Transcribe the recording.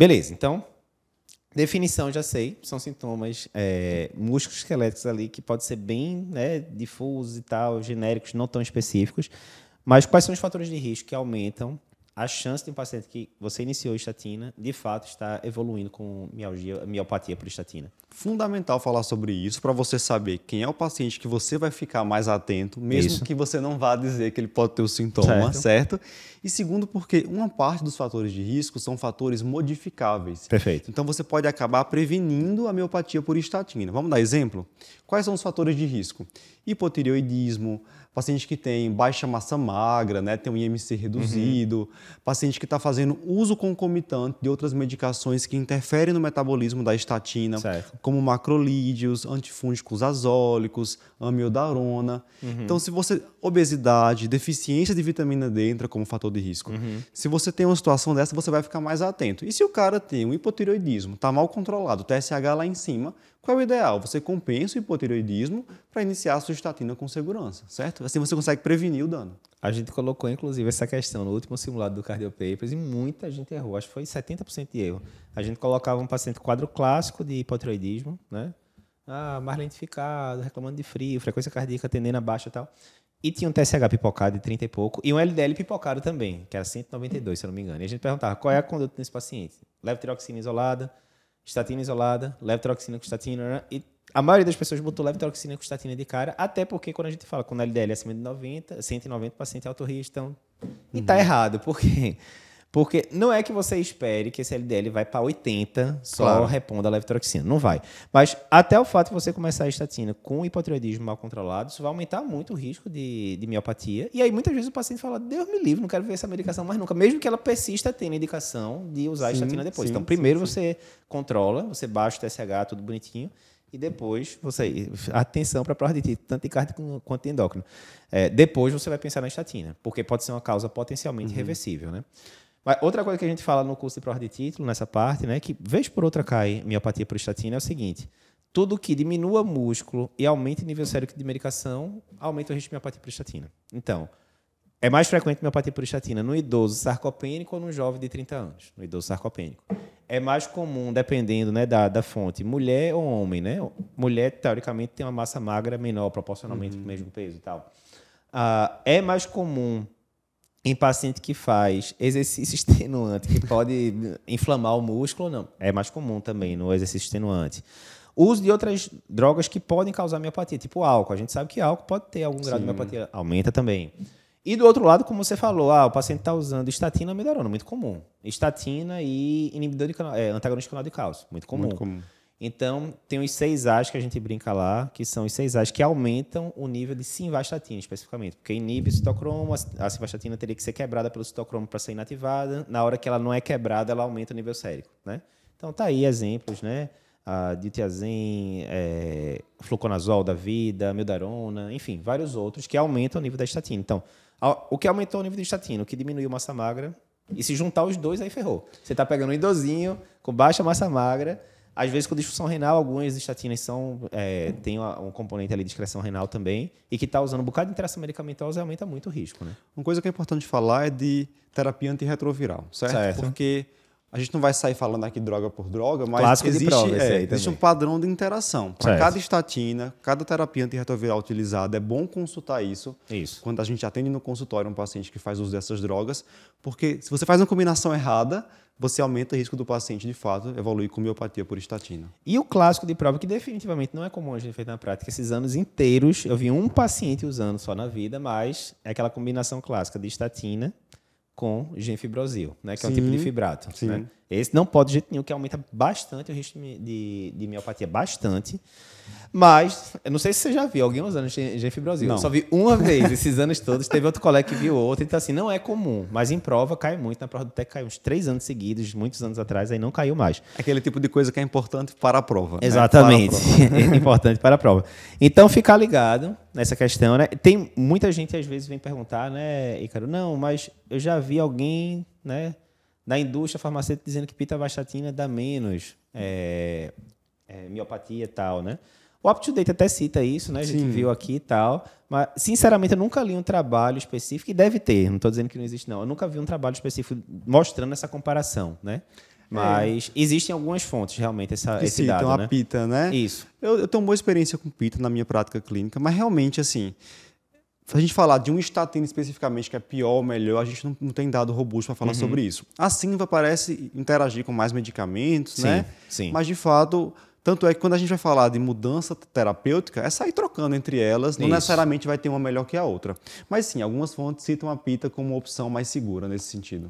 Beleza, então, definição já sei, são sintomas é, músculos esqueléticos ali que pode ser bem né, difusos e tal, genéricos, não tão específicos. Mas quais são os fatores de risco que aumentam a chance de um paciente que você iniciou estatina, de fato, está evoluindo com mialgia, miopatia por estatina. Fundamental falar sobre isso para você saber quem é o paciente que você vai ficar mais atento, mesmo isso. que você não vá dizer que ele pode ter o sintoma, certo. certo? E segundo, porque uma parte dos fatores de risco são fatores modificáveis. Perfeito. Então você pode acabar prevenindo a miopatia por estatina. Vamos dar exemplo? Quais são os fatores de risco? Hipotireoidismo, paciente que tem baixa massa magra, né, tem um IMC reduzido, uhum. Paciente que está fazendo uso concomitante de outras medicações que interferem no metabolismo da estatina, certo. como macrolídeos, antifúngicos azólicos, amiodarona. Uhum. Então, se você obesidade, deficiência de vitamina D entra como fator de risco. Uhum. Se você tem uma situação dessa, você vai ficar mais atento. E se o cara tem um hipotireoidismo, está mal controlado, o TSH lá em cima, qual é o ideal? Você compensa o hipotireoidismo para iniciar a sua estatina com segurança, certo? Assim você consegue prevenir o dano. A gente colocou, inclusive, essa questão no último simulado do Cardiopapers e muita gente errou. Acho que foi 70% de erro. A gente colocava um paciente quadro clássico de hipotireoidismo, né? Ah, mais lentificado, reclamando de frio, frequência cardíaca tendendo a baixa e tal. E tinha um TSH pipocado de 30 e pouco e um LDL pipocado também, que era 192, se eu não me engano. E a gente perguntava qual é a conduta desse paciente. Levotiroxina isolada, estatina isolada, levotiroxina com estatina, né? e a maioria das pessoas botou levotiroxina com estatina de cara, até porque quando a gente fala com LDL acima de 90, 190, paciente é alto risco, então... E tá uhum. errado, por quê? Porque não é que você espere que esse LDL vai para 80 só claro. repondo a levotiroxina. Não vai. Mas até o fato de você começar a estatina com hipotireoidismo mal controlado, isso vai aumentar muito o risco de, de miopatia. E aí muitas vezes o paciente fala, Deus me livre, não quero ver essa medicação mais nunca. Mesmo que ela persista tendo indicação de usar sim, a estatina depois. Sim, então primeiro sim, você controla, você baixa o TSH, tudo bonitinho. E depois, você atenção para a título, tanto cardíaco quanto de endócrino. É, depois você vai pensar na estatina, porque pode ser uma causa potencialmente uhum. reversível, né? Mas outra coisa que a gente fala no curso de prova de título, nessa parte, né, que vez por outra cai miopatia por estatina, é o seguinte: tudo que diminua músculo e aumente o nível sérico de medicação, aumenta o risco de miopatia por estatina. Então, é mais frequente miopatia por estatina no idoso sarcopênico ou no jovem de 30 anos, no idoso sarcopênico. É mais comum, dependendo né, da, da fonte, mulher ou homem. Né? Mulher, teoricamente, tem uma massa magra menor, proporcionalmente uhum. o mesmo peso e tal. Uh, é mais comum em paciente que faz exercício extenuante, que pode inflamar o músculo, não. É mais comum também no exercício extenuante. Uso de outras drogas que podem causar miopatia, tipo álcool. A gente sabe que álcool pode ter algum grau Sim. de miopatia, aumenta também. E do outro lado, como você falou, ah, o paciente está usando estatina melhorando, muito comum. Estatina e inibidor de canal, é, antagonista de canal de cálcio, muito comum. Muito comum. Então, tem os seis A's que a gente brinca lá, que são os seis A's que aumentam o nível de simvastatina, especificamente. Porque inibe o citocromo, a simvastatina teria que ser quebrada pelo citocromo para ser inativada. Na hora que ela não é quebrada, ela aumenta o nível sérico. Né? Então, tá aí exemplos, né? A ditiazem, é, fluconazol da vida, mildarona, enfim, vários outros que aumentam o nível da estatina. Então, o que aumentou o nível de estatina, o que diminuiu massa magra, e se juntar os dois, aí ferrou. Você está pegando um idosinho com baixa massa magra às vezes, com disfunção renal, algumas estatinas são, é, tem um componente ali de excreção renal também, e que está usando um bocado de interação medicamentosa aumenta muito o risco. Né? Uma coisa que é importante falar é de terapia antirretroviral, certo? certo. Porque a gente não vai sair falando aqui droga por droga, mas Clássico existe, é, existe um padrão de interação. Para cada estatina, cada terapia antirretroviral utilizada, é bom consultar isso, isso. Quando a gente atende no consultório um paciente que faz uso dessas drogas, porque se você faz uma combinação errada, você aumenta o risco do paciente, de fato, evoluir com miopatia por estatina. E o clássico de prova, que definitivamente não é comum a gente feito na prática, esses anos inteiros, eu vi um paciente usando só na vida, mas é aquela combinação clássica de estatina com genfibrosil, né, que sim, é um tipo de fibrato. Né? Esse não pode de jeito nenhum, que aumenta bastante o risco de, de miopatia, bastante. Mas, eu não sei se você já viu alguém usando genfibrosil. Não. Eu só vi uma vez esses anos todos. Teve outro colega que viu outro. Então, assim, não é comum. Mas em prova cai muito. Na prova do TEC caiu uns três anos seguidos, muitos anos atrás, aí não caiu mais. Aquele tipo de coisa que é importante para a prova. Né? Exatamente. Né? Prova. é importante para a prova. Então, ficar ligado nessa questão, né? Tem muita gente, às vezes, vem perguntar, né, Ícaro? Não, mas eu já vi alguém, né, na indústria farmacêutica dizendo que pitavastatina dá menos é, é, miopatia e tal, né? O UpToDate até cita isso, né? A gente Sim. viu aqui e tal. Mas, sinceramente, eu nunca li um trabalho específico, e deve ter, não estou dizendo que não existe, não. Eu nunca vi um trabalho específico mostrando essa comparação, né? Mas existem algumas fontes, realmente, essa, Que esse citam dado, a né? pita, né? Isso. Eu, eu tenho uma boa experiência com pita na minha prática clínica, mas realmente, assim, se a gente falar de um estatina especificamente que é pior ou melhor, a gente não, não tem dado robusto para Uhum. falar sobre isso. A Sinva parece interagir com mais medicamentos, Sim, né? sim. Mas, de fato, tanto é que quando a gente vai falar de mudança terapêutica, é sair trocando entre elas, não Isso. necessariamente vai ter uma melhor que a outra. Mas, sim, algumas fontes citam a pita como uma opção mais segura nesse sentido.